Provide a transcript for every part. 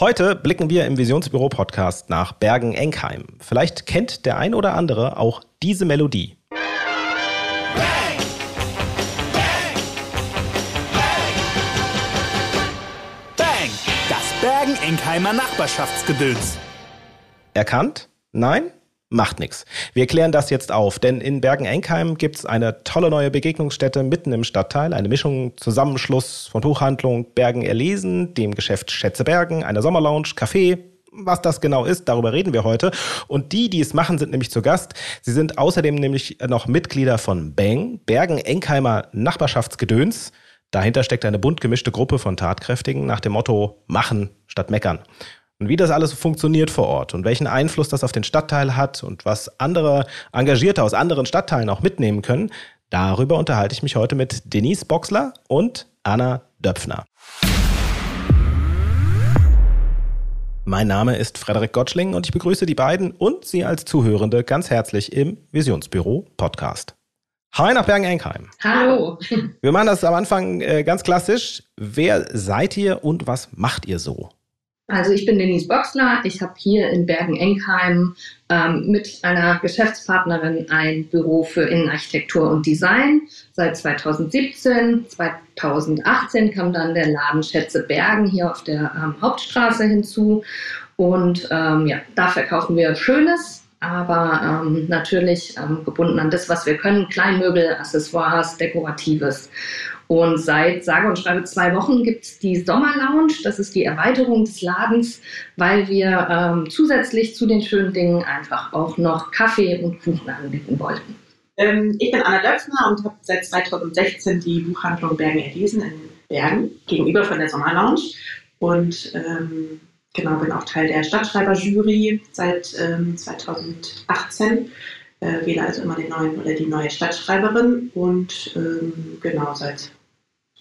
Heute blicken wir im Visionsbüro Podcast nach Bergen-Enkheim. Vielleicht kennt der ein oder andere auch diese Melodie. Bang! Bang! Bang! Das Bergen-Enkheimer Nachbarschaftsgedöns. Erkannt? Nein? Macht nichts. Wir klären das jetzt auf, denn in Bergen-Enkheim gibt es eine tolle neue Begegnungsstätte mitten im Stadtteil. Eine Mischung, Zusammenschluss von Buchhandlung Bergen erlesen, dem Geschäft Schätze Bergen, einer Sommerlounge, Café, was das genau ist, darüber reden wir heute. Und die, die es machen, sind nämlich zu Gast. Sie sind außerdem nämlich noch Mitglieder von Bang, Bergen-Enkheimer Nachbarschaftsgedöns. Dahinter steckt eine bunt gemischte Gruppe von Tatkräftigen nach dem Motto Machen statt Meckern. Und wie das alles funktioniert vor Ort und welchen Einfluss das auf den Stadtteil hat und was andere Engagierte aus anderen Stadtteilen auch mitnehmen können, darüber unterhalte ich mich heute mit Denise Boxler und Anna Döpfner. Mein Name ist Frederik Gottschling und ich begrüße die beiden und Sie als Zuhörende ganz herzlich im Visionsbüro Podcast. Hi nach Bergen-Enkheim. Hallo. Wir machen das am Anfang äh, ganz klassisch. Wer seid ihr und was macht ihr so? Also ich bin Denise Boxler. Ich habe hier in Bergen-Enkheim ähm, mit einer Geschäftspartnerin ein Büro für Innenarchitektur und Design seit 2017. 2018 kam dann der Laden Schätze Bergen hier auf der ähm, Hauptstraße hinzu. Und ähm, ja, da verkaufen wir Schönes, aber ähm, natürlich ähm, gebunden an das, was wir können. Kleinmöbel, Accessoires, Dekoratives. Und seit sage und schreibe zwei Wochen gibt es die Sommerlounge. Das ist die Erweiterung des Ladens, weil wir ähm, zusätzlich zu den schönen Dingen einfach auch noch Kaffee und Kuchen anbieten wollten. Ähm, ich bin Anna Döpfner und habe seit 2016 die Buchhandlung Bergen erlesen in Bergen gegenüber von der Sommerlounge. Und ähm, genau, bin auch Teil der Stadtschreiberjury seit 2018 ähm, äh, wähle also immer den neuen oder die neue Stadtschreiberin und ähm, genau seit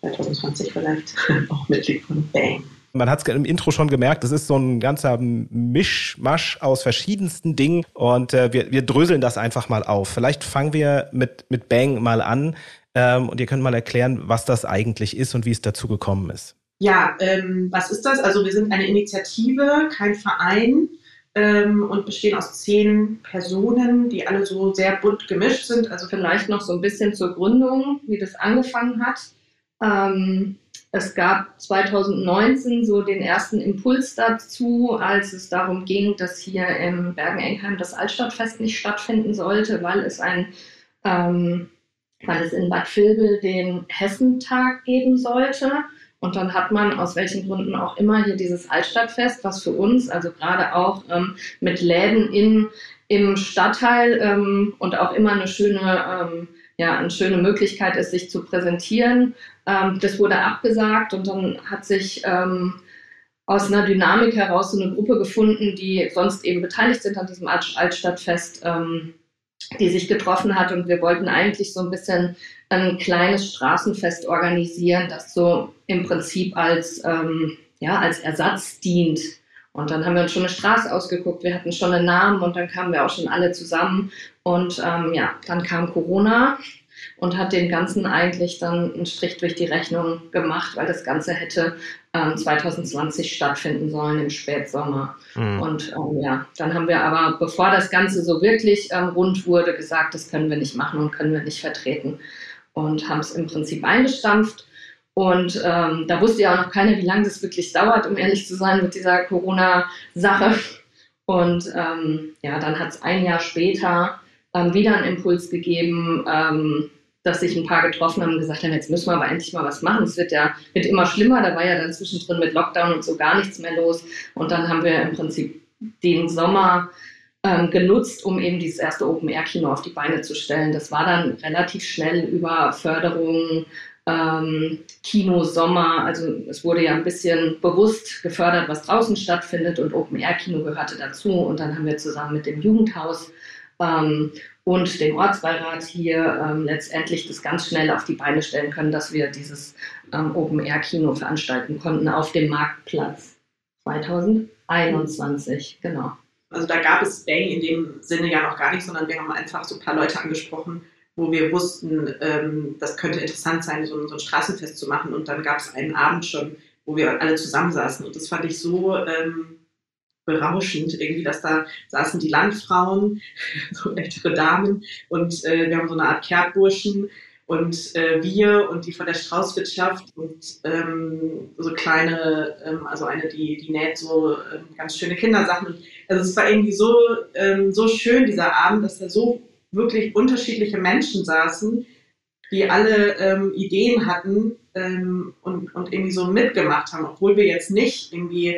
2020 vielleicht auch Mitglied von Bang. Man hat es im Intro schon gemerkt, es ist so ein ganzer Mischmasch aus verschiedensten Dingen und äh, wir, wir dröseln das einfach mal auf. Vielleicht fangen wir mit, mit Bang mal an ähm, und ihr könnt mal erklären, was das eigentlich ist und wie es dazu gekommen ist. Ja, ähm, was ist das? Also wir sind eine Initiative, kein Verein ähm, und bestehen aus zehn Personen, die alle so sehr bunt gemischt sind. Also vielleicht noch so ein bisschen zur Gründung, wie das angefangen hat. Ähm, es gab 2019 so den ersten Impuls dazu, als es darum ging, dass hier im Bergen-Enkheim das Altstadtfest nicht stattfinden sollte, weil es ein ähm, weil es in Bad Vilbel den Hessentag geben sollte. Und dann hat man aus welchen Gründen auch immer hier dieses Altstadtfest, was für uns, also gerade auch ähm, mit Läden in, im Stadtteil ähm, und auch immer eine schöne, ähm, ja, eine schöne Möglichkeit ist, sich zu präsentieren. Ähm, das wurde abgesagt und dann hat sich ähm, aus einer Dynamik heraus so eine Gruppe gefunden, die sonst eben beteiligt sind an diesem Altstadtfest, ähm, die sich getroffen hat und wir wollten eigentlich so ein bisschen ein kleines Straßenfest organisieren, das so im Prinzip als, ähm, ja, als Ersatz dient. Und dann haben wir uns schon eine Straße ausgeguckt, wir hatten schon einen Namen und dann kamen wir auch schon alle zusammen. Und ähm, ja, dann kam Corona und hat dem Ganzen eigentlich dann einen Strich durch die Rechnung gemacht, weil das Ganze hätte ähm, 2020 stattfinden sollen im Spätsommer. Mhm. Und ähm, ja, dann haben wir aber, bevor das Ganze so wirklich ähm, rund wurde, gesagt, das können wir nicht machen und können wir nicht vertreten und haben es im Prinzip eingestampft. Und ähm, da wusste ja auch noch keiner, wie lange das wirklich dauert, um ehrlich zu sein, mit dieser Corona-Sache. Und ähm, ja, dann hat es ein Jahr später ähm, wieder einen Impuls gegeben, ähm, dass sich ein paar getroffen haben und gesagt haben, jetzt müssen wir aber endlich mal was machen. Es wird ja wird immer schlimmer. Da war ja dann zwischendrin mit Lockdown und so gar nichts mehr los. Und dann haben wir im Prinzip den Sommer ähm, genutzt, um eben dieses erste Open-Air-Kino auf die Beine zu stellen. Das war dann relativ schnell über Förderung, ähm, Kino, Sommer, also es wurde ja ein bisschen bewusst gefördert, was draußen stattfindet und Open-Air-Kino gehörte dazu. Und dann haben wir zusammen mit dem Jugendhaus ähm, und dem Ortsbeirat hier ähm, letztendlich das ganz schnell auf die Beine stellen können, dass wir dieses ähm, Open-Air-Kino veranstalten konnten auf dem Marktplatz 2021, genau. Also da gab es Bang in dem Sinne ja noch gar nicht, sondern wir haben einfach so ein paar Leute angesprochen, wo wir wussten, ähm, das könnte interessant sein, so, so, ein Straßenfest zu machen. Und dann gab es einen Abend schon wo wir alle zusammensaßen. Und das fand ich so ähm, berauschend, irgendwie, dass da saßen die Landfrauen, so ältere Damen, und äh, wir haben so eine Art Kerbburschen und äh, wir und die von der Straußwirtschaft und ähm, so kleine, ähm, also eine, die, die näht so ähm, ganz schöne Kindersachen. Also es war irgendwie so, ähm, so schön, dieser Abend, dass da so wirklich unterschiedliche Menschen saßen, die alle ähm, Ideen hatten ähm, und, und irgendwie so mitgemacht haben, obwohl wir jetzt nicht irgendwie,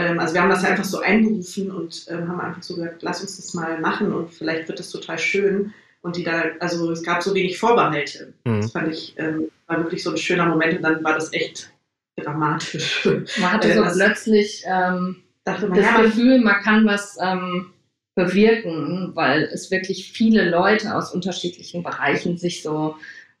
also wir haben das ja einfach so einberufen und ähm, haben einfach so gesagt, lass uns das mal machen und vielleicht wird das total schön und die da, also es gab so wenig Vorbehalte. Mhm. Das fand ich, ähm, war wirklich so ein schöner Moment und dann war das echt dramatisch. Man hatte so plötzlich ähm, man, das ja, Gefühl, man kann was ähm, bewirken, weil es wirklich viele Leute aus unterschiedlichen Bereichen sich so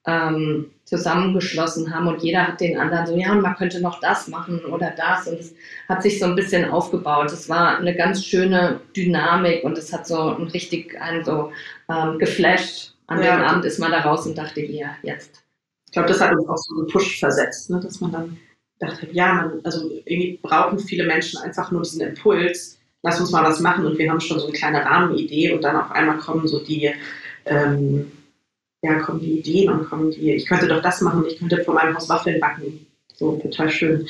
ähm, zusammengeschlossen haben und jeder hat den anderen so, ja, man könnte noch das machen oder das und es hat sich so ein bisschen aufgebaut. Es war eine ganz schöne Dynamik und es hat so ein richtig einen so ähm, geflasht. An ja, dem Abend ist man da raus und dachte, ja, jetzt. Ich glaube, das hat uns auch so einen Push versetzt, ne? dass man dann dachte, ja, man, also irgendwie brauchen viele Menschen einfach nur diesen Impuls, lass uns mal was machen und wir haben schon so eine kleine Rahmenidee und dann auf einmal kommen so die ähm, ja, kommen die Ideen und kommen die, ich könnte doch das machen, ich könnte vor meinem Haus Waffeln backen. So, total schön.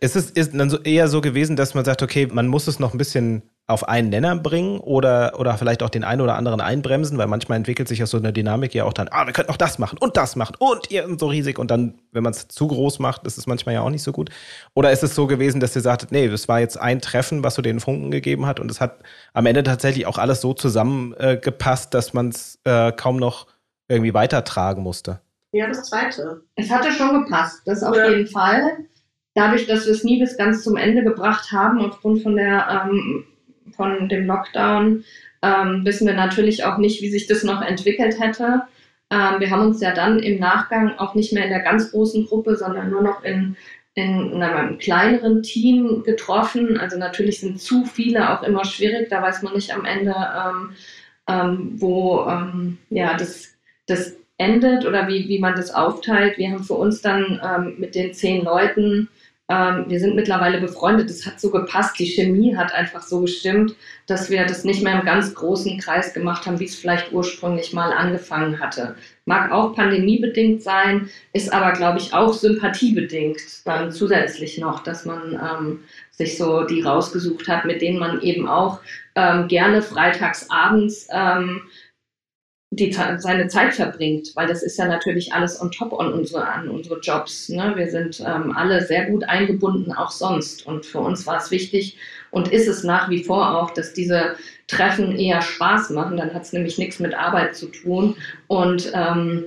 Ist es ist dann so eher so gewesen, dass man sagt, okay, man muss es noch ein bisschen auf einen Nenner bringen oder, oder vielleicht auch den einen oder anderen einbremsen, weil manchmal entwickelt sich ja so eine Dynamik ja auch dann, ah, wir könnten auch das machen und das machen und ihr so riesig und dann, wenn man es zu groß macht, ist es manchmal ja auch nicht so gut. Oder ist es so gewesen, dass ihr sagtet, nee, das war jetzt ein Treffen, was so den Funken gegeben hat und es hat am Ende tatsächlich auch alles so zusammengepasst, äh, dass man es äh, kaum noch irgendwie weitertragen musste? Ja, das zweite. Es hatte schon gepasst, das auf jeden Fall dadurch, dass wir es nie bis ganz zum Ende gebracht haben, aufgrund von, der, ähm, von dem Lockdown, ähm, wissen wir natürlich auch nicht, wie sich das noch entwickelt hätte. Ähm, wir haben uns ja dann im Nachgang auch nicht mehr in der ganz großen Gruppe, sondern nur noch in, in einem kleineren Team getroffen. Also natürlich sind zu viele auch immer schwierig. Da weiß man nicht am Ende, ähm, ähm, wo ähm, ja, das, das endet oder wie, wie man das aufteilt. Wir haben für uns dann ähm, mit den zehn Leuten ähm, wir sind mittlerweile befreundet. Es hat so gepasst. Die Chemie hat einfach so gestimmt, dass wir das nicht mehr im ganz großen Kreis gemacht haben, wie es vielleicht ursprünglich mal angefangen hatte. Mag auch pandemiebedingt sein, ist aber, glaube ich, auch sympathiebedingt dann zusätzlich noch, dass man ähm, sich so die rausgesucht hat, mit denen man eben auch ähm, gerne freitags abends ähm, die, seine Zeit verbringt, weil das ist ja natürlich alles on top an unsere, an unsere Jobs. Ne? Wir sind ähm, alle sehr gut eingebunden, auch sonst. Und für uns war es wichtig und ist es nach wie vor auch, dass diese Treffen eher Spaß machen. Dann hat es nämlich nichts mit Arbeit zu tun und ähm,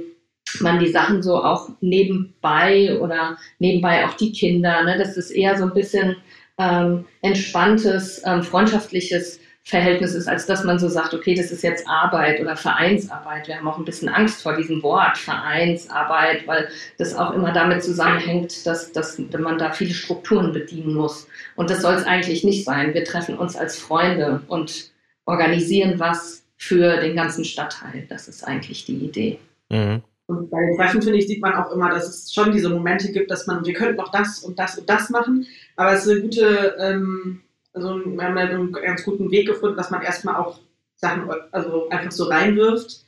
man die Sachen so auch nebenbei oder nebenbei auch die Kinder. Ne? Das ist eher so ein bisschen ähm, entspanntes, ähm, freundschaftliches Verhältnis ist, als dass man so sagt, okay, das ist jetzt Arbeit oder Vereinsarbeit. Wir haben auch ein bisschen Angst vor diesem Wort Vereinsarbeit, weil das auch immer damit zusammenhängt, dass, dass man da viele Strukturen bedienen muss. Und das soll es eigentlich nicht sein. Wir treffen uns als Freunde und organisieren was für den ganzen Stadtteil. Das ist eigentlich die Idee. Mhm. Und bei den Treffen, finde ich, sieht man auch immer, dass es schon diese Momente gibt, dass man, wir könnten noch das und das und das machen, aber es ist eine gute ähm, also wir haben da einen ganz guten Weg gefunden, dass man erstmal auch Sachen also einfach so reinwirft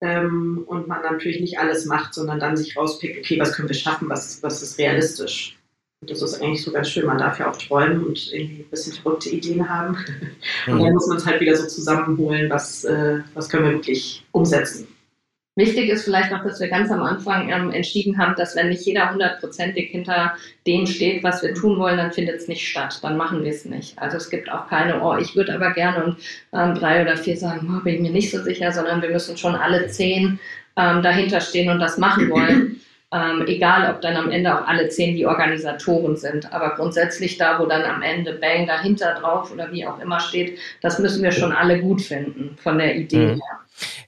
ähm, und man natürlich nicht alles macht, sondern dann sich rauspickt, okay, was können wir schaffen, was, was ist realistisch. Und das ist eigentlich so ganz schön. Man darf ja auch träumen und irgendwie ein bisschen verrückte Ideen haben. Und dann muss man es halt wieder so zusammenholen, was, äh, was können wir wirklich umsetzen. Wichtig ist vielleicht noch, dass wir ganz am Anfang ähm, entschieden haben, dass wenn nicht jeder hundertprozentig hinter dem steht, was wir tun wollen, dann findet es nicht statt. Dann machen wir es nicht. Also es gibt auch keine, oh, ich würde aber gerne und ähm, drei oder vier sagen, oh, bin ich mir nicht so sicher, sondern wir müssen schon alle zehn ähm, dahinter stehen und das machen wollen. Ähm, egal, ob dann am Ende auch alle zehn die Organisatoren sind. Aber grundsätzlich da, wo dann am Ende Bang dahinter drauf oder wie auch immer steht, das müssen wir schon alle gut finden von der Idee mhm. her.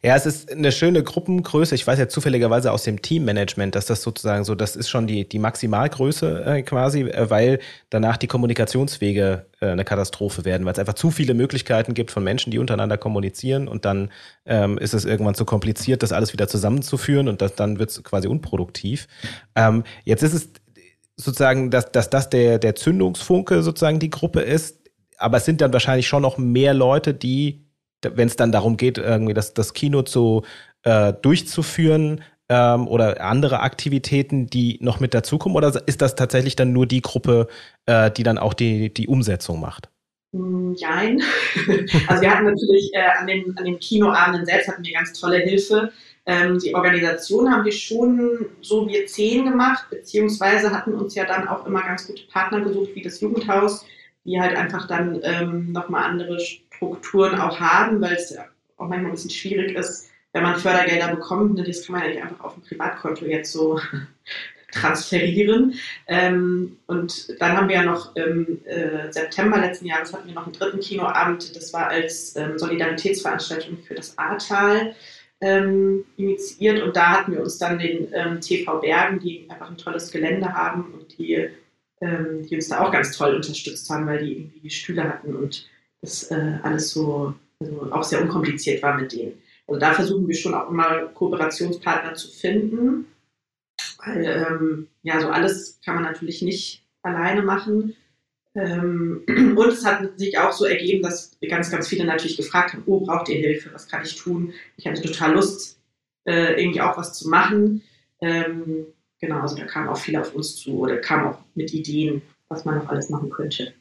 Ja, es ist eine schöne Gruppengröße. Ich weiß ja zufälligerweise aus dem Teammanagement, dass das sozusagen so, das ist schon die, die Maximalgröße äh, quasi, äh, weil danach die Kommunikationswege äh, eine Katastrophe werden, weil es einfach zu viele Möglichkeiten gibt von Menschen, die untereinander kommunizieren und dann ähm, ist es irgendwann zu kompliziert, das alles wieder zusammenzuführen und das, dann wird es quasi unproduktiv. Ähm, jetzt ist es sozusagen, dass, dass das der, der Zündungsfunke sozusagen die Gruppe ist. Aber es sind dann wahrscheinlich schon noch mehr Leute, die, wenn es dann darum geht, irgendwie das, das Kino zu äh, durchzuführen ähm, oder andere Aktivitäten, die noch mit dazukommen? Oder ist das tatsächlich dann nur die Gruppe, äh, die dann auch die, die Umsetzung macht? Nein. Also wir hatten natürlich äh, an, den, an den Kinoabenden selbst hatten wir ganz tolle Hilfe. Ähm, die Organisation haben wir schon so wir zehn gemacht, beziehungsweise hatten uns ja dann auch immer ganz gute Partner gesucht, wie das Jugendhaus, die halt einfach dann ähm, nochmal andere Strukturen auch haben, weil es auch manchmal ein bisschen schwierig ist, wenn man Fördergelder bekommt. Ne, das kann man ja nicht einfach auf ein Privatkonto jetzt so transferieren. Ähm, und dann haben wir ja noch im äh, September letzten Jahres hatten wir noch einen dritten Kinoabend. Das war als ähm, Solidaritätsveranstaltung für das Ahrtal ähm, initiiert und da hatten wir uns dann den ähm, TV Bergen, die einfach ein tolles Gelände haben und die, ähm, die uns da auch ganz toll unterstützt haben, weil die irgendwie Stühle hatten und das äh, alles so also auch sehr unkompliziert war mit denen. Also da versuchen wir schon auch immer Kooperationspartner zu finden, weil ähm, ja so alles kann man natürlich nicht alleine machen. Ähm, und es hat sich auch so ergeben, dass ganz, ganz viele natürlich gefragt haben, oh, braucht ihr Hilfe, was kann ich tun? Ich hatte total Lust, äh, irgendwie auch was zu machen. Ähm, genau, also da kamen auch viele auf uns zu oder kamen auch mit Ideen, was man noch alles machen könnte.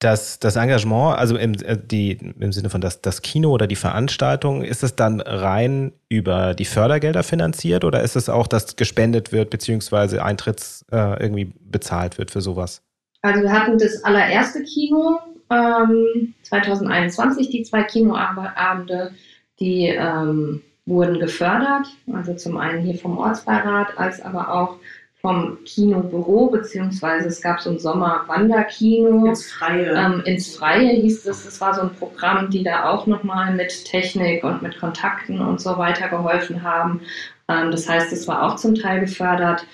Das, das Engagement, also im, äh, die, im Sinne von das, das Kino oder die Veranstaltung, ist es dann rein über die Fördergelder finanziert oder ist es auch, dass gespendet wird, beziehungsweise Eintritts äh, irgendwie bezahlt wird für sowas? Also wir hatten das allererste Kino ähm, 2021, die zwei Kinoabende, die ähm, wurden gefördert. Also zum einen hier vom Ortsbeirat, als aber auch vom Kinobüro, beziehungsweise es gab so ein Sommerwanderkino. Ins Freie. Ähm, ins Freie hieß es, das war so ein Programm, die da auch nochmal mit Technik und mit Kontakten und so weiter geholfen haben. Ähm, das heißt, es war auch zum Teil gefördert.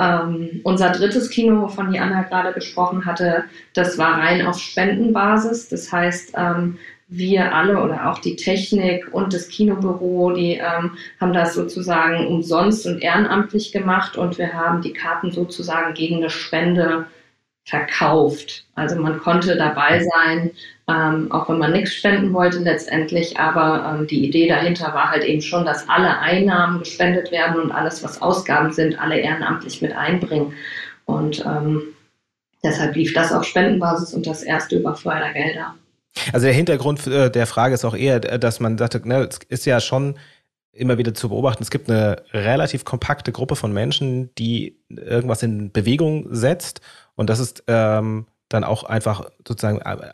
Ähm, unser drittes Kino, wovon die Anna gerade gesprochen hatte, das war rein auf Spendenbasis. Das heißt, ähm, wir alle oder auch die Technik und das Kinobüro, die ähm, haben das sozusagen umsonst und ehrenamtlich gemacht und wir haben die Karten sozusagen gegen eine Spende verkauft. Also man konnte dabei sein, ähm, auch wenn man nichts spenden wollte letztendlich, aber ähm, die Idee dahinter war halt eben schon, dass alle Einnahmen gespendet werden und alles, was Ausgaben sind, alle ehrenamtlich mit einbringen. Und ähm, deshalb lief das auf Spendenbasis und das erste über Fördergelder. Also der Hintergrund äh, der Frage ist auch eher, dass man sagte, ne, es ist ja schon immer wieder zu beobachten, es gibt eine relativ kompakte Gruppe von Menschen, die irgendwas in Bewegung setzt und das ist ähm, dann auch einfach sozusagen äh,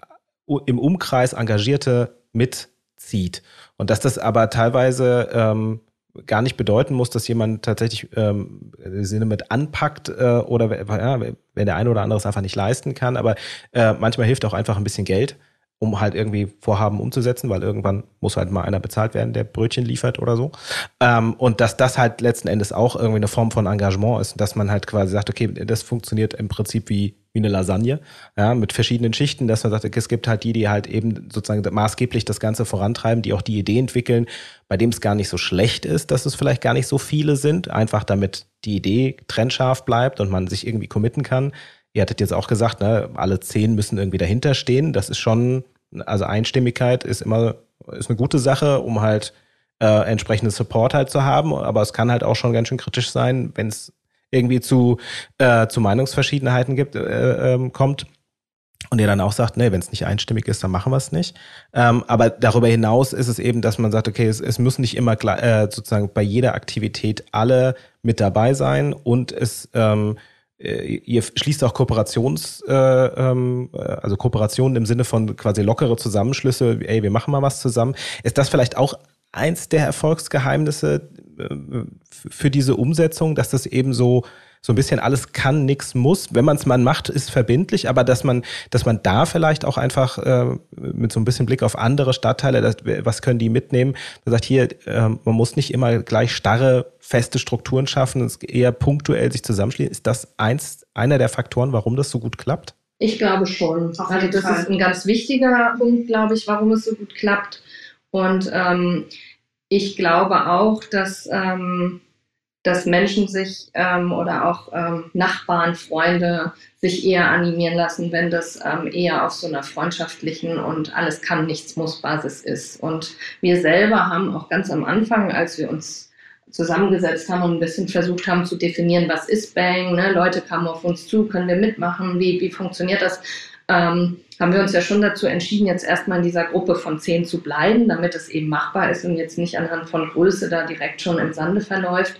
im Umkreis Engagierte mitzieht. Und dass das aber teilweise ähm, gar nicht bedeuten muss, dass jemand tatsächlich ähm, Sinne mit anpackt äh, oder ja, wenn der eine oder andere es einfach nicht leisten kann. Aber äh, manchmal hilft auch einfach ein bisschen Geld um halt irgendwie Vorhaben umzusetzen, weil irgendwann muss halt mal einer bezahlt werden, der Brötchen liefert oder so. Ähm, und dass das halt letzten Endes auch irgendwie eine Form von Engagement ist, dass man halt quasi sagt, okay, das funktioniert im Prinzip wie, wie eine Lasagne, ja, mit verschiedenen Schichten, dass man sagt, okay, es gibt halt die, die halt eben sozusagen maßgeblich das Ganze vorantreiben, die auch die Idee entwickeln, bei dem es gar nicht so schlecht ist, dass es vielleicht gar nicht so viele sind, einfach damit die Idee trennscharf bleibt und man sich irgendwie committen kann. Ihr hattet jetzt auch gesagt, ne, alle zehn müssen irgendwie dahinter stehen. Das ist schon, also Einstimmigkeit ist immer, ist eine gute Sache, um halt äh, entsprechende Support halt zu haben. Aber es kann halt auch schon ganz schön kritisch sein, wenn es irgendwie zu, äh, zu Meinungsverschiedenheiten gibt, äh, ähm, kommt. Und ihr dann auch sagt, nee, wenn es nicht einstimmig ist, dann machen wir es nicht. Ähm, aber darüber hinaus ist es eben, dass man sagt, okay, es, es müssen nicht immer äh, sozusagen bei jeder Aktivität alle mit dabei sein und es ähm, äh, ihr schließt auch Kooperations, äh, ähm, äh, also Kooperationen im Sinne von quasi lockere Zusammenschlüsse, ey, wir machen mal was zusammen. Ist das vielleicht auch eins der Erfolgsgeheimnisse äh, für diese Umsetzung, dass das eben so so ein bisschen alles kann, nichts muss. Wenn man es mal macht, ist verbindlich, aber dass man, dass man da vielleicht auch einfach äh, mit so ein bisschen Blick auf andere Stadtteile, das, was können die mitnehmen, man sagt hier, äh, man muss nicht immer gleich starre, feste Strukturen schaffen, es eher punktuell sich zusammenschließen. Ist das eins, einer der Faktoren, warum das so gut klappt? Ich glaube schon. also das Fall. ist ein ganz wichtiger Punkt, glaube ich, warum es so gut klappt. Und ähm, ich glaube auch, dass ähm, dass Menschen sich ähm, oder auch ähm, Nachbarn, Freunde sich eher animieren lassen, wenn das ähm, eher auf so einer freundschaftlichen und alles kann, nichts muss Basis ist. Und wir selber haben auch ganz am Anfang, als wir uns zusammengesetzt haben und ein bisschen versucht haben zu definieren, was ist Bang, ne? Leute kamen auf uns zu, können wir mitmachen, wie, wie funktioniert das, ähm, haben wir uns ja schon dazu entschieden, jetzt erstmal in dieser Gruppe von zehn zu bleiben, damit es eben machbar ist und jetzt nicht anhand von Größe da direkt schon im Sande verläuft.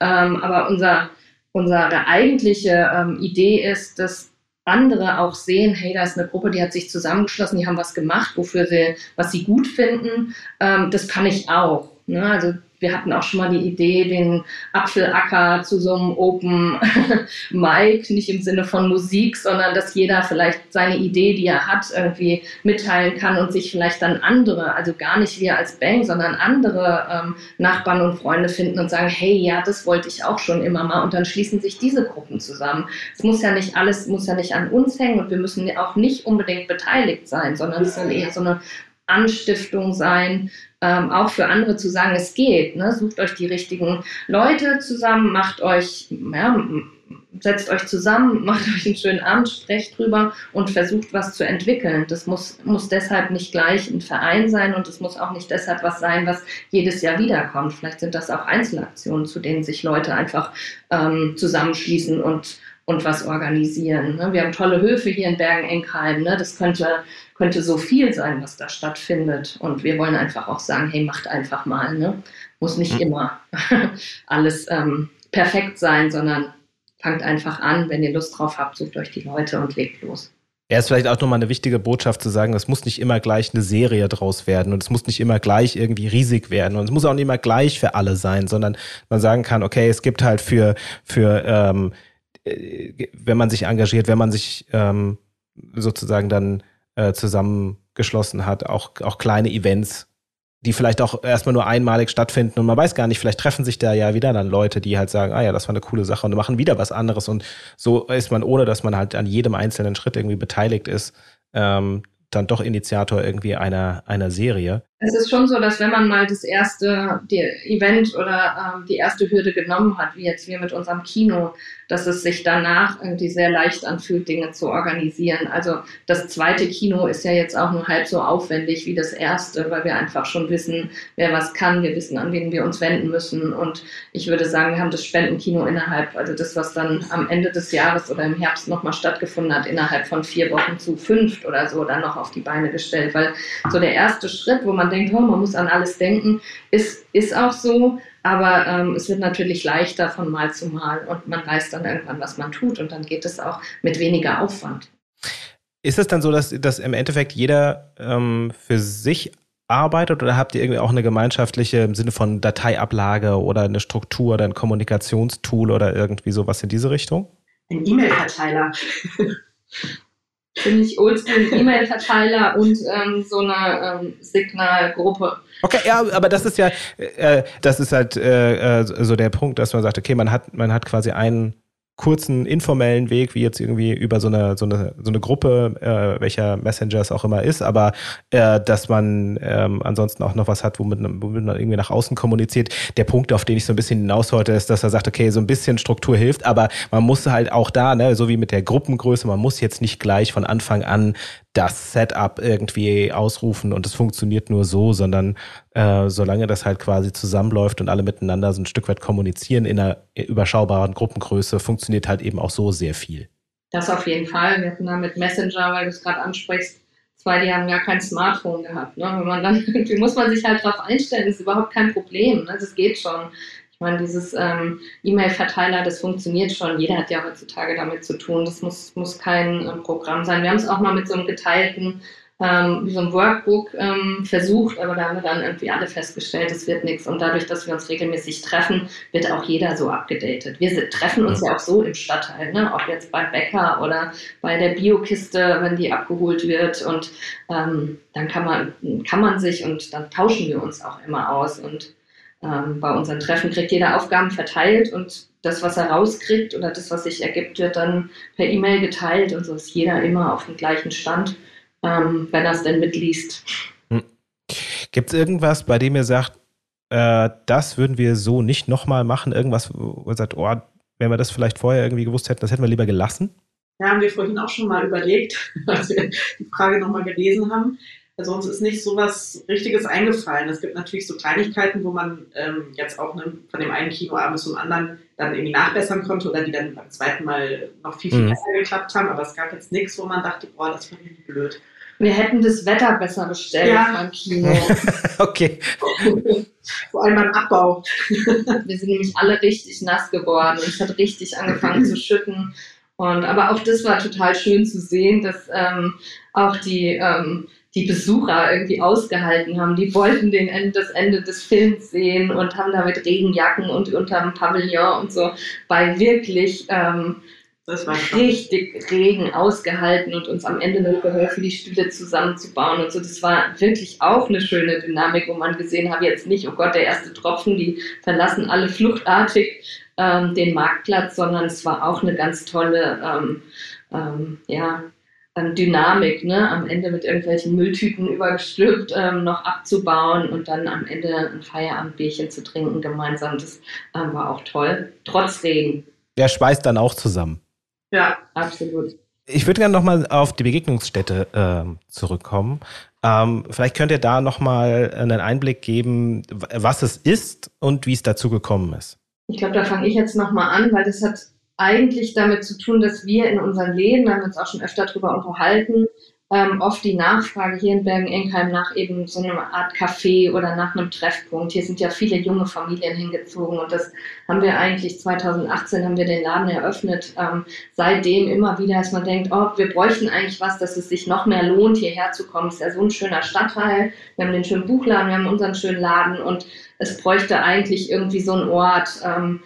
Ähm, aber unser, unsere eigentliche ähm, Idee ist, dass andere auch sehen, hey, da ist eine Gruppe, die hat sich zusammengeschlossen, die haben was gemacht, wofür sie, was sie gut finden. Ähm, das kann ich auch. Ne? Also wir hatten auch schon mal die Idee, den Apfelacker zu so einem Open Mic, nicht im Sinne von Musik, sondern dass jeder vielleicht seine Idee, die er hat, irgendwie mitteilen kann und sich vielleicht dann andere, also gar nicht wir als Bang, sondern andere ähm, Nachbarn und Freunde finden und sagen, hey, ja, das wollte ich auch schon immer mal und dann schließen sich diese Gruppen zusammen. Es muss ja nicht alles, muss ja nicht an uns hängen und wir müssen auch nicht unbedingt beteiligt sein, sondern es soll eher so eine Anstiftung sein, ähm, auch für andere zu sagen, es geht. Ne? Sucht euch die richtigen Leute zusammen, macht euch, ja, setzt euch zusammen, macht euch einen schönen Abend, sprecht drüber und versucht was zu entwickeln. Das muss, muss deshalb nicht gleich ein Verein sein und es muss auch nicht deshalb was sein, was jedes Jahr wiederkommt. Vielleicht sind das auch Einzelaktionen, zu denen sich Leute einfach ähm, zusammenschließen und und was organisieren. Ne? Wir haben tolle Höfe hier in Bergen-Enkheim. Ne? Das könnte, könnte so viel sein, was da stattfindet. Und wir wollen einfach auch sagen, hey, macht einfach mal. Ne? Muss nicht mhm. immer alles ähm, perfekt sein, sondern fangt einfach an. Wenn ihr Lust drauf habt, sucht euch die Leute und legt los. Ja, ist vielleicht auch nochmal eine wichtige Botschaft zu sagen, es muss nicht immer gleich eine Serie draus werden und es muss nicht immer gleich irgendwie riesig werden und es muss auch nicht immer gleich für alle sein, sondern man sagen kann, okay, es gibt halt für, für ähm, äh, wenn man sich engagiert, wenn man sich ähm, sozusagen dann äh, zusammengeschlossen hat, auch, auch kleine Events, die vielleicht auch erstmal nur einmalig stattfinden und man weiß gar nicht, vielleicht treffen sich da ja wieder dann Leute, die halt sagen, ah ja, das war eine coole Sache und machen wieder was anderes und so ist man, ohne dass man halt an jedem einzelnen Schritt irgendwie beteiligt ist, ähm, dann doch Initiator irgendwie einer, einer Serie. Es ist schon so, dass wenn man mal das erste Event oder ähm, die erste Hürde genommen hat, wie jetzt wir mit unserem Kino, dass es sich danach irgendwie sehr leicht anfühlt, Dinge zu organisieren. Also das zweite Kino ist ja jetzt auch nur halb so aufwendig wie das erste, weil wir einfach schon wissen, wer was kann, wir wissen, an wen wir uns wenden müssen. Und ich würde sagen, wir haben das Spendenkino innerhalb, also das, was dann am Ende des Jahres oder im Herbst nochmal stattgefunden hat, innerhalb von vier Wochen zu fünft oder so dann noch auf die Beine gestellt. Weil so der erste Schritt, wo man man denkt, oh, man muss an alles denken, ist, ist auch so. Aber ähm, es wird natürlich leichter von Mal zu Mal und man weiß dann irgendwann, was man tut und dann geht es auch mit weniger Aufwand. Ist es dann so, dass, dass im Endeffekt jeder ähm, für sich arbeitet oder habt ihr irgendwie auch eine gemeinschaftliche im Sinne von Dateiablage oder eine Struktur oder ein Kommunikationstool oder irgendwie sowas in diese Richtung? Ein E-Mail-Verteiler. Bin ich oldschool E-Mail-Verteiler und ähm, so eine ähm, Signalgruppe. Okay, ja, aber das ist ja, äh, das ist halt äh, äh, so der Punkt, dass man sagt, okay, man hat, man hat quasi einen kurzen informellen Weg, wie jetzt irgendwie über so eine, so eine, so eine Gruppe, äh, welcher Messenger es auch immer ist, aber äh, dass man ähm, ansonsten auch noch was hat, womit, womit man irgendwie nach außen kommuniziert. Der Punkt, auf den ich so ein bisschen hinaus wollte, ist, dass er sagt, okay, so ein bisschen Struktur hilft, aber man muss halt auch da, ne, so wie mit der Gruppengröße, man muss jetzt nicht gleich von Anfang an das Setup irgendwie ausrufen und es funktioniert nur so, sondern äh, solange das halt quasi zusammenläuft und alle miteinander so ein Stück weit kommunizieren in einer überschaubaren Gruppengröße, funktioniert halt eben auch so sehr viel. Das auf jeden Fall. Wir hatten da mit Messenger, weil du es gerade ansprichst, zwei, die haben ja kein Smartphone gehabt. Ne? Wenn man dann, irgendwie muss man sich halt darauf einstellen, ist überhaupt kein Problem. Ne? Das geht schon. Ich meine, dieses ähm, E-Mail-Verteiler, das funktioniert schon. Jeder hat ja heutzutage damit zu tun. Das muss, muss kein ähm, Programm sein. Wir haben es auch mal mit so einem geteilten, ähm, wie so einem Workbook ähm, versucht, aber da haben wir dann irgendwie alle festgestellt, es wird nichts. Und dadurch, dass wir uns regelmäßig treffen, wird auch jeder so abgedatet. Wir treffen uns ja auch so im Stadtteil, ne? ob jetzt bei Bäcker oder bei der Biokiste, wenn die abgeholt wird. Und ähm, dann kann man, kann man sich und dann tauschen wir uns auch immer aus. Und ähm, bei unseren Treffen kriegt jeder Aufgaben verteilt und das, was er rauskriegt oder das, was sich ergibt, wird dann per E-Mail geteilt und so ist jeder immer auf dem gleichen Stand, ähm, wenn er es denn mitliest. Hm. Gibt es irgendwas, bei dem ihr sagt, äh, das würden wir so nicht nochmal machen. Irgendwas, wo ihr sagt, oh, wenn wir das vielleicht vorher irgendwie gewusst hätten, das hätten wir lieber gelassen? Ja, haben wir vorhin auch schon mal überlegt, als wir die Frage nochmal gelesen haben. Also uns ist nicht so was Richtiges eingefallen. Es gibt natürlich so Kleinigkeiten, wo man ähm, jetzt auch ne, von dem einen Kinoabend zum anderen dann irgendwie nachbessern konnte oder die dann beim zweiten Mal noch viel, viel mhm. besser geklappt haben. Aber es gab jetzt nichts, wo man dachte, boah, das fand ich blöd. Wir hätten das Wetter besser bestellt ja. beim Kino. okay. Vor allem beim Abbau. Wir sind nämlich alle richtig nass geworden und es hat richtig angefangen zu schütten. Und, aber auch das war total schön zu sehen, dass ähm, auch die, ähm, die Besucher irgendwie ausgehalten haben. Die wollten den Ende, das Ende des Films sehen und haben da mit Regenjacken und unterm Pavillon und so bei wirklich ähm, richtig Regen ausgehalten und uns am Ende noch geholfen, die Stühle zusammenzubauen und so. Das war wirklich auch eine schöne Dynamik, wo man gesehen hat, jetzt nicht, oh Gott, der erste Tropfen, die verlassen alle fluchtartig ähm, den Marktplatz, sondern es war auch eine ganz tolle ähm, ähm, ja, ähm, Dynamik, ne? am Ende mit irgendwelchen Mülltüten übergestülpt ähm, noch abzubauen und dann am Ende ein Feierabendbierchen zu trinken gemeinsam. Das ähm, war auch toll, trotz Regen. Der schweißt dann auch zusammen. Ja, absolut. Ich würde gerne nochmal auf die Begegnungsstätte äh, zurückkommen. Ähm, vielleicht könnt ihr da nochmal einen Einblick geben, was es ist und wie es dazu gekommen ist. Ich glaube, da fange ich jetzt nochmal an, weil das hat eigentlich damit zu tun, dass wir in unseren Läden, da haben wir uns auch schon öfter drüber unterhalten, ähm, oft die Nachfrage hier in Bergen-Enkheim nach eben so einer Art Café oder nach einem Treffpunkt. Hier sind ja viele junge Familien hingezogen und das haben wir eigentlich 2018 haben wir den Laden eröffnet. Ähm, seitdem immer wieder, dass man denkt, oh, wir bräuchten eigentlich was, dass es sich noch mehr lohnt, hierher zu kommen. Es ist ja so ein schöner Stadtteil. Wir haben den schönen Buchladen, wir haben unseren schönen Laden und es bräuchte eigentlich irgendwie so einen Ort, ähm,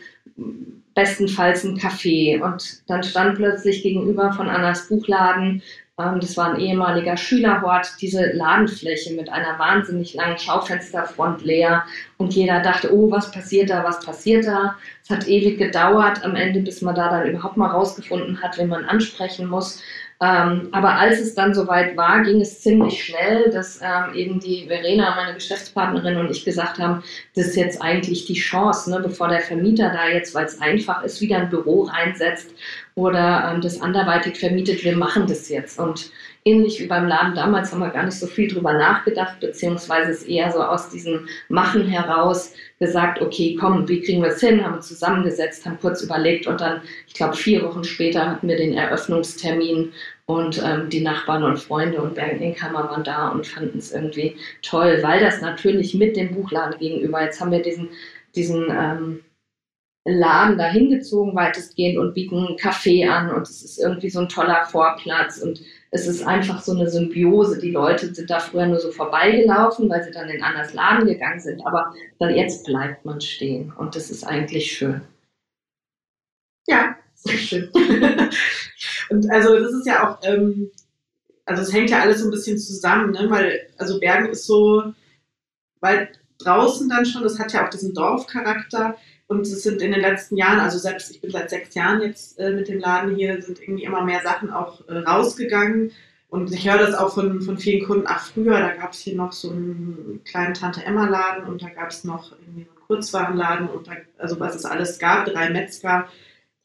bestenfalls ein Café. Und dann stand plötzlich gegenüber von Annas Buchladen ähm, das war ein ehemaliger Schülerhort, diese Ladenfläche mit einer wahnsinnig langen Schaufensterfront leer. Und jeder dachte, oh, was passiert da, was passiert da? Es hat ewig gedauert am Ende, bis man da dann überhaupt mal rausgefunden hat, wen man ansprechen muss. Ähm, aber als es dann soweit war, ging es ziemlich schnell, dass ähm, eben die Verena, meine Geschäftspartnerin und ich gesagt haben, das ist jetzt eigentlich die Chance, ne, bevor der Vermieter da jetzt, weil es einfach ist, wieder ein Büro reinsetzt oder ähm, das anderweitig vermietet, wir machen das jetzt. Und ähnlich wie beim Laden damals haben wir gar nicht so viel drüber nachgedacht, beziehungsweise es eher so aus diesem Machen heraus gesagt, okay, komm, wie kriegen wir es hin? Haben zusammengesetzt, haben kurz überlegt und dann, ich glaube, vier Wochen später hatten wir den Eröffnungstermin und ähm, die Nachbarn und Freunde und Bergen-Inkheimer waren da und fanden es irgendwie toll, weil das natürlich mit dem Buchladen gegenüber, jetzt haben wir diesen, diesen ähm, Laden da hingezogen weitestgehend und bieten einen Kaffee an und es ist irgendwie so ein toller Vorplatz und es ist einfach so eine Symbiose. Die Leute sind da früher nur so vorbeigelaufen, weil sie dann in ein anderes Laden gegangen sind, aber dann jetzt bleibt man stehen und das ist eigentlich schön. Ja, sehr schön. und also das ist ja auch, ähm, also es hängt ja alles so ein bisschen zusammen, ne? weil also Bergen ist so weit draußen dann schon, das hat ja auch diesen Dorfcharakter und es sind in den letzten Jahren, also selbst ich bin seit sechs Jahren jetzt äh, mit dem Laden hier, sind irgendwie immer mehr Sachen auch äh, rausgegangen. Und ich höre das auch von, von vielen Kunden, ach früher, da gab es hier noch so einen kleinen Tante-Emma-Laden und da gab es noch irgendwie einen Kurzwarenladen und da, also was es alles gab, drei Metzger,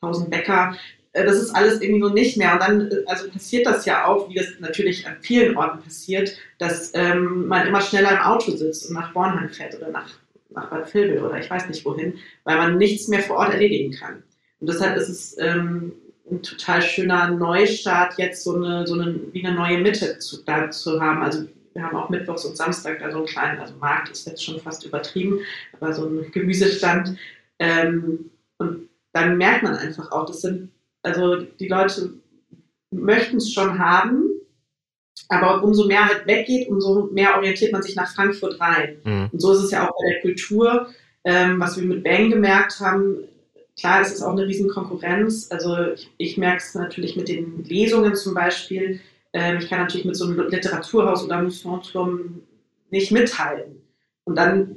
tausend Bäcker. Äh, das ist alles irgendwie so nicht mehr. Und dann äh, also passiert das ja auch, wie das natürlich an vielen Orten passiert, dass ähm, man immer schneller im Auto sitzt und nach Bornheim fährt oder nach nach Bad Vilbel oder ich weiß nicht wohin, weil man nichts mehr vor Ort erledigen kann. Und deshalb ist es ähm, ein total schöner Neustart, jetzt so eine, so eine, wie eine neue Mitte zu, da zu haben. Also wir haben auch Mittwochs und Samstag da so einen kleinen, also Markt ist jetzt schon fast übertrieben, aber so ein Gemüsestand. Ähm, und dann merkt man einfach auch, das sind, also die Leute möchten es schon haben, aber umso mehr halt weggeht, umso mehr orientiert man sich nach Frankfurt rein. Mhm. Und so ist es ja auch bei der Kultur, ähm, was wir mit Bang gemerkt haben. Klar, es ist auch eine riesen Konkurrenz. Also ich, ich merke es natürlich mit den Lesungen zum Beispiel. Ähm, ich kann natürlich mit so einem Literaturhaus oder Museum nicht mithalten. Und dann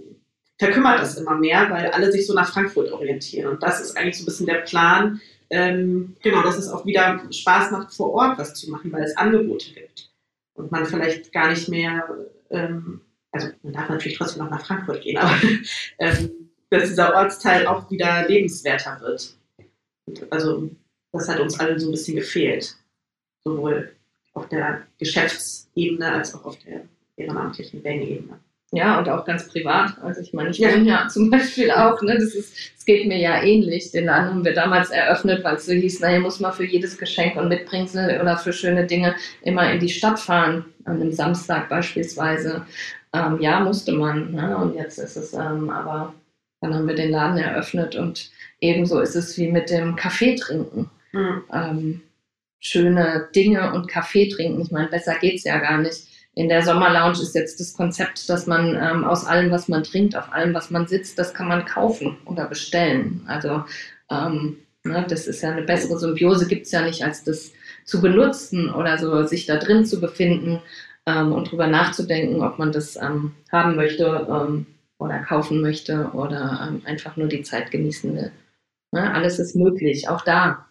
verkümmert das immer mehr, weil alle sich so nach Frankfurt orientieren. Und das ist eigentlich so ein bisschen der Plan, ähm, genau, dass es auch wieder Spaß macht, vor Ort was zu machen, weil es Angebote gibt und man vielleicht gar nicht mehr ähm, also man darf natürlich trotzdem noch nach Frankfurt gehen, aber ähm, dass dieser Ortsteil auch wieder lebenswerter wird. Und also das hat uns allen so ein bisschen gefehlt. Sowohl auf der Geschäftsebene als auch auf der ehrenamtlichen Bangebene. Ja, und auch ganz privat. Also ich meine, ich ja. ja zum Beispiel auch, ne, das ist, es geht mir ja ähnlich. Den Laden haben wir damals eröffnet, weil es so hieß, naja, muss man für jedes Geschenk und Mitbringsel oder für schöne Dinge immer in die Stadt fahren, an einem Samstag beispielsweise. Ähm, ja, musste man. Ne? Und jetzt ist es, ähm, aber dann haben wir den Laden eröffnet und ebenso ist es wie mit dem Kaffee trinken. Mhm. Ähm, schöne Dinge und Kaffee trinken. Ich meine, besser geht es ja gar nicht in der Sommerlounge ist jetzt das Konzept, dass man ähm, aus allem, was man trinkt, auf allem, was man sitzt, das kann man kaufen oder bestellen. Also ähm, ne, das ist ja eine bessere Symbiose, gibt es ja nicht, als das zu benutzen oder so, sich da drin zu befinden ähm, und drüber nachzudenken, ob man das ähm, haben möchte ähm, oder kaufen möchte oder ähm, einfach nur die Zeit genießen will. Ne, alles ist möglich, auch da.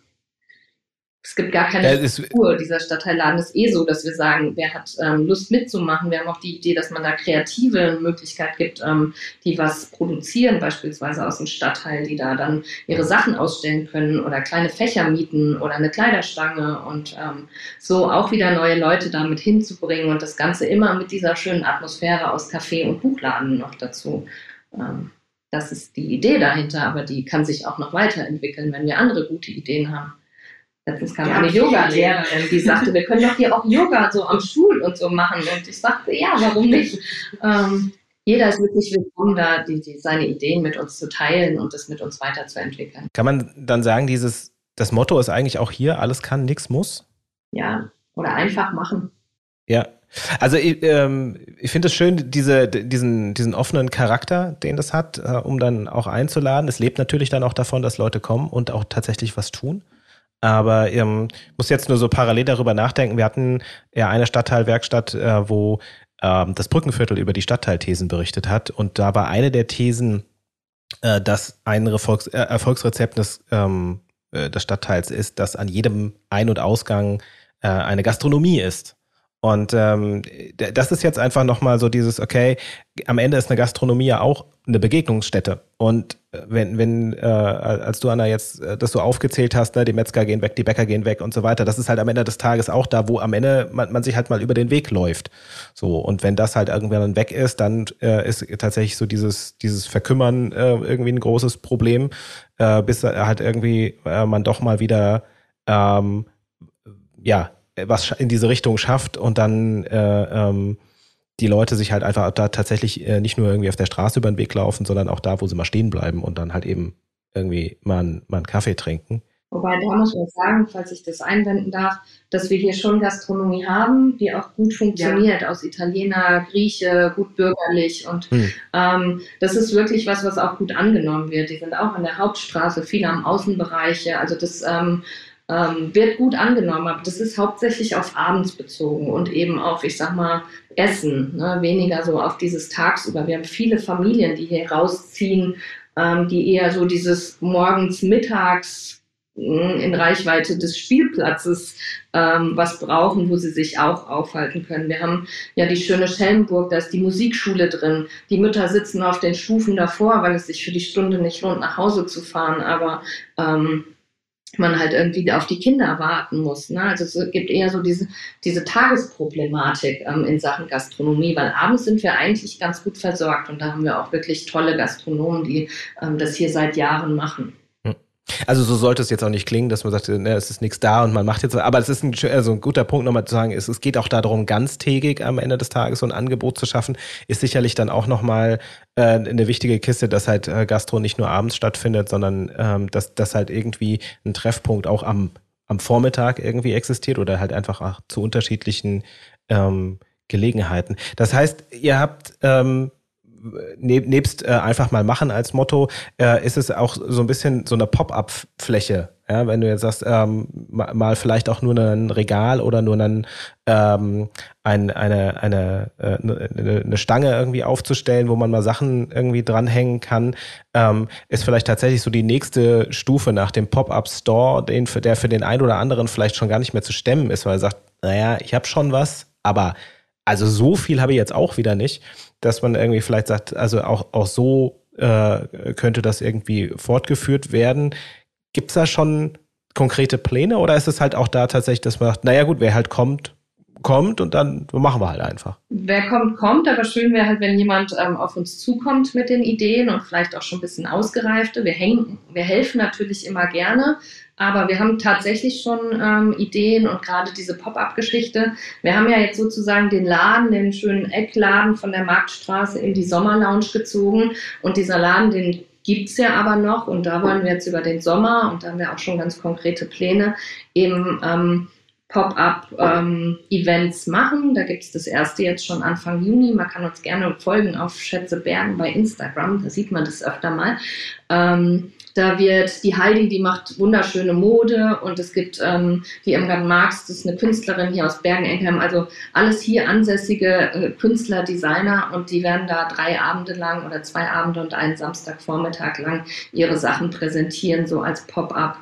Es gibt gar keine ja, Struktur. Dieser Stadtteilladen ist eh so, dass wir sagen, wer hat ähm, Lust mitzumachen. Wir haben auch die Idee, dass man da kreative Möglichkeit gibt, ähm, die was produzieren, beispielsweise aus dem Stadtteil, die da dann ihre Sachen ausstellen können oder kleine Fächer mieten oder eine Kleiderstange und ähm, so auch wieder neue Leute damit hinzubringen und das Ganze immer mit dieser schönen Atmosphäre aus Café und Buchladen noch dazu. Ähm, das ist die Idee dahinter, aber die kann sich auch noch weiterentwickeln, wenn wir andere gute Ideen haben. Letztens kam ja, eine Yoga-Lehrerin, die sagte, wir können doch hier auch Yoga so am Stuhl und so machen. Und ich sagte, ja, warum nicht? Ähm, jeder ist wirklich willkommen, da die, die, seine Ideen mit uns zu teilen und das mit uns weiterzuentwickeln. Kann man dann sagen, dieses, das Motto ist eigentlich auch hier, alles kann, nichts muss? Ja, oder einfach machen. Ja, also ich, ähm, ich finde es schön, diese, diesen, diesen offenen Charakter, den das hat, äh, um dann auch einzuladen. Es lebt natürlich dann auch davon, dass Leute kommen und auch tatsächlich was tun. Aber ähm, muss jetzt nur so parallel darüber nachdenken. Wir hatten ja eine Stadtteilwerkstatt, äh, wo ähm, das Brückenviertel über die Stadtteilthesen berichtet hat. Und da war eine der Thesen, äh, dass ein Erfolgs äh, Erfolgsrezept des, ähm, äh, des Stadtteils ist, dass an jedem Ein- und Ausgang äh, eine Gastronomie ist. Und ähm, das ist jetzt einfach nochmal so dieses, okay, am Ende ist eine Gastronomie ja auch eine Begegnungsstätte. Und äh, wenn, wenn äh, als du, Anna, jetzt äh, das so aufgezählt hast, ne, die Metzger gehen weg, die Bäcker gehen weg und so weiter, das ist halt am Ende des Tages auch da, wo am Ende man, man sich halt mal über den Weg läuft. So, und wenn das halt irgendwann dann weg ist, dann äh, ist tatsächlich so dieses, dieses Verkümmern äh, irgendwie ein großes Problem, äh, bis halt irgendwie äh, man doch mal wieder ähm, ja, was in diese Richtung schafft und dann äh, ähm, die Leute sich halt einfach da tatsächlich äh, nicht nur irgendwie auf der Straße über den Weg laufen, sondern auch da, wo sie mal stehen bleiben und dann halt eben irgendwie mal, mal einen Kaffee trinken. Wobei da muss man sagen, falls ich das einwenden darf, dass wir hier schon Gastronomie haben, die auch gut funktioniert, ja. aus Italiener, Grieche, gut bürgerlich. Und hm. ähm, das ist wirklich was, was auch gut angenommen wird. Die sind auch an der Hauptstraße, viele am Außenbereiche. Also das ähm, ähm, wird gut angenommen, aber das ist hauptsächlich auf abends bezogen und eben auf, ich sag mal, Essen, ne? weniger so auf dieses Tagsüber. Wir haben viele Familien, die hier rausziehen, ähm, die eher so dieses morgens, mittags hm, in Reichweite des Spielplatzes ähm, was brauchen, wo sie sich auch aufhalten können. Wir haben ja die schöne Schellenburg, da ist die Musikschule drin. Die Mütter sitzen auf den Stufen davor, weil es sich für die Stunde nicht lohnt, nach Hause zu fahren. Aber ähm, man halt irgendwie auf die Kinder warten muss. Ne? Also es gibt eher so diese, diese Tagesproblematik ähm, in Sachen Gastronomie, weil abends sind wir eigentlich ganz gut versorgt und da haben wir auch wirklich tolle Gastronomen, die ähm, das hier seit Jahren machen. Also so sollte es jetzt auch nicht klingen, dass man sagt, ne, es ist nichts da und man macht jetzt, aber es ist ein, also ein guter Punkt nochmal zu sagen, es, es geht auch darum, ganztägig am Ende des Tages so ein Angebot zu schaffen, ist sicherlich dann auch nochmal äh, eine wichtige Kiste, dass halt äh, Gastro nicht nur abends stattfindet, sondern ähm, dass, dass halt irgendwie ein Treffpunkt auch am, am Vormittag irgendwie existiert oder halt einfach auch zu unterschiedlichen ähm, Gelegenheiten. Das heißt, ihr habt ähm, neb, nebst äh, einfach mal machen als Motto, äh, ist es auch so ein bisschen so eine Pop-up-Fläche. Ja, wenn du jetzt sagst, ähm, mal vielleicht auch nur ein Regal oder nur einen, ähm, ein, eine, eine, äh, eine, eine Stange irgendwie aufzustellen, wo man mal Sachen irgendwie dranhängen kann, ähm, ist vielleicht tatsächlich so die nächste Stufe nach dem Pop-up-Store, den, der für den einen oder anderen vielleicht schon gar nicht mehr zu stemmen ist, weil er sagt, naja, ich habe schon was, aber also so viel habe ich jetzt auch wieder nicht, dass man irgendwie vielleicht sagt, also auch, auch so äh, könnte das irgendwie fortgeführt werden. Gibt es da schon konkrete Pläne oder ist es halt auch da tatsächlich, dass man sagt, naja gut, wer halt kommt, kommt und dann machen wir halt einfach. Wer kommt, kommt, aber schön wäre halt, wenn jemand ähm, auf uns zukommt mit den Ideen und vielleicht auch schon ein bisschen ausgereifte. Wir, hängen, wir helfen natürlich immer gerne, aber wir haben tatsächlich schon ähm, Ideen und gerade diese Pop-up-Geschichte. Wir haben ja jetzt sozusagen den Laden, den schönen Eckladen von der Marktstraße in die Sommerlounge gezogen und dieser Laden, den gibt es ja aber noch und da wollen wir jetzt über den Sommer und da haben wir auch schon ganz konkrete Pläne eben ähm, Pop-up-Events ähm, machen. Da gibt es das erste jetzt schon Anfang Juni. Man kann uns gerne folgen auf Schätze Bergen bei Instagram. Da sieht man das öfter mal. Ähm, da wird die Heidi, die macht wunderschöne Mode und es gibt ähm, die Irmgard Marx, das ist eine Künstlerin hier aus Bergen-Enkheim. Also alles hier ansässige äh, Künstler, Designer und die werden da drei Abende lang oder zwei Abende und einen Samstagvormittag lang ihre Sachen präsentieren, so als Pop-up.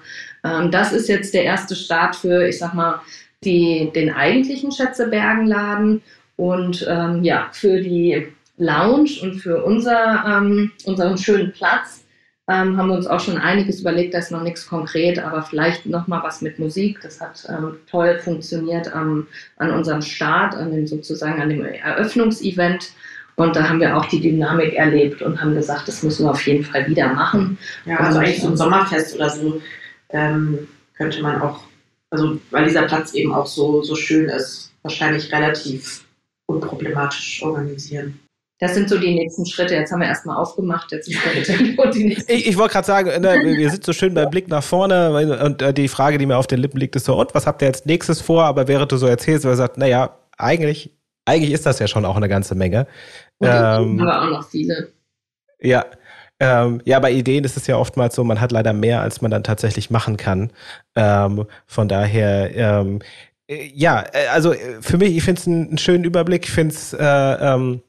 Ähm, das ist jetzt der erste Start für, ich sag mal, die, den eigentlichen Schätzebergenladen und ähm, ja, für die Lounge und für unser, ähm, unseren schönen Platz ähm, haben wir uns auch schon einiges überlegt, da ist noch nichts konkret, aber vielleicht nochmal was mit Musik. Das hat ähm, toll funktioniert am, an unserem Start, an dem sozusagen an dem Eröffnungsevent. Und da haben wir auch die Dynamik erlebt und haben gesagt, das müssen wir auf jeden Fall wieder machen. Ja, also eigentlich so ein Sommerfest oder so ähm, könnte man auch, also weil dieser Platz eben auch so, so schön ist, wahrscheinlich relativ unproblematisch organisieren. Das sind so die nächsten Schritte. Jetzt haben wir erstmal aufgemacht, jetzt ist der. Ich, ich wollte gerade sagen, ne, wir sind so schön beim Blick nach vorne und äh, die Frage, die mir auf den Lippen liegt, ist so, und was habt ihr als nächstes vor? Aber während du so erzählst, weil du sagst, naja, eigentlich, eigentlich ist das ja schon auch eine ganze Menge. Und ähm, aber auch noch viele. Ja, ähm, ja, bei Ideen ist es ja oftmals so, man hat leider mehr, als man dann tatsächlich machen kann. Ähm, von daher, ähm, äh, ja, äh, also für mich, ich finde es einen, einen, schönen Überblick. Ich finde es äh, ähm,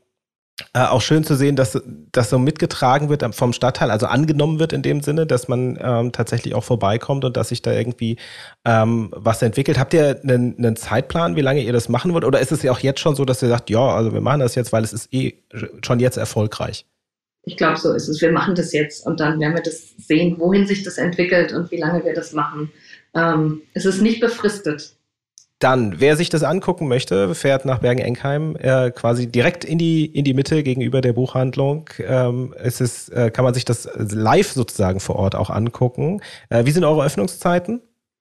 äh, auch schön zu sehen, dass das so mitgetragen wird vom Stadtteil, also angenommen wird in dem Sinne, dass man ähm, tatsächlich auch vorbeikommt und dass sich da irgendwie ähm, was entwickelt. Habt ihr einen, einen, Zeitplan, wie lange ihr das machen wollt? Oder ist es ja auch jetzt schon so, dass ihr sagt, ja, also wir machen das jetzt, weil es ist eh schon jetzt erfolgreich? Ich glaube, so ist es. Wir machen das jetzt und dann werden wir das sehen, wohin sich das entwickelt und wie lange wir das machen. Ähm, es ist nicht befristet. Dann, wer sich das angucken möchte, fährt nach Bergen-Enkheim, äh, quasi direkt in die, in die Mitte gegenüber der Buchhandlung. Ähm, es ist, äh, kann man sich das live sozusagen vor Ort auch angucken. Äh, wie sind eure Öffnungszeiten?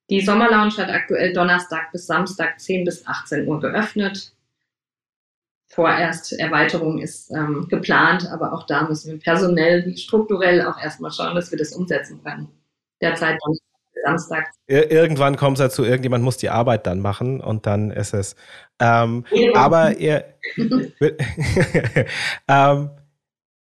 Die Sommerlounge hat aktuell Donnerstag bis Samstag 10 bis 18 Uhr geöffnet vorerst Erweiterung ist ähm, geplant, aber auch da müssen wir personell strukturell auch erstmal schauen, dass wir das umsetzen können. Derzeit dann Samstag. Irgendwann kommt es dazu, irgendjemand muss die Arbeit dann machen und dann ist es. Ähm, aber ihr. ähm,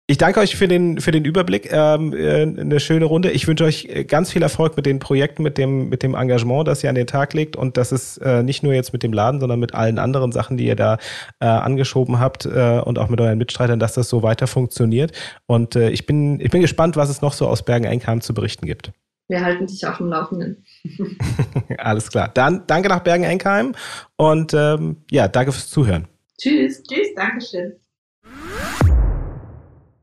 ich danke euch für den, für den Überblick. Ähm, äh, eine schöne Runde. Ich wünsche euch äh, ganz viel Erfolg mit den Projekten, mit dem, mit dem Engagement, das ihr an den Tag legt und dass es äh, nicht nur jetzt mit dem Laden, sondern mit allen anderen Sachen, die ihr da äh, angeschoben habt äh, und auch mit euren Mitstreitern, dass das so weiter funktioniert. Und äh, ich, bin, ich bin gespannt, was es noch so aus Bergen-Einkam zu berichten gibt. Wir halten dich auf dem Laufenden. Alles klar. Dann danke nach Bergen-Enkheim und ähm, ja, danke fürs Zuhören. Tschüss. Tschüss. Dankeschön.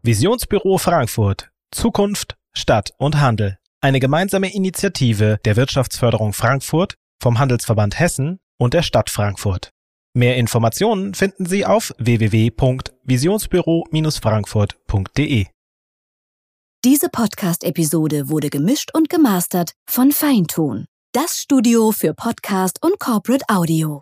Visionsbüro Frankfurt. Zukunft, Stadt und Handel. Eine gemeinsame Initiative der Wirtschaftsförderung Frankfurt, vom Handelsverband Hessen und der Stadt Frankfurt. Mehr Informationen finden Sie auf www.visionsbüro-frankfurt.de. Diese Podcast-Episode wurde gemischt und gemastert von Feintun, das Studio für Podcast und Corporate Audio.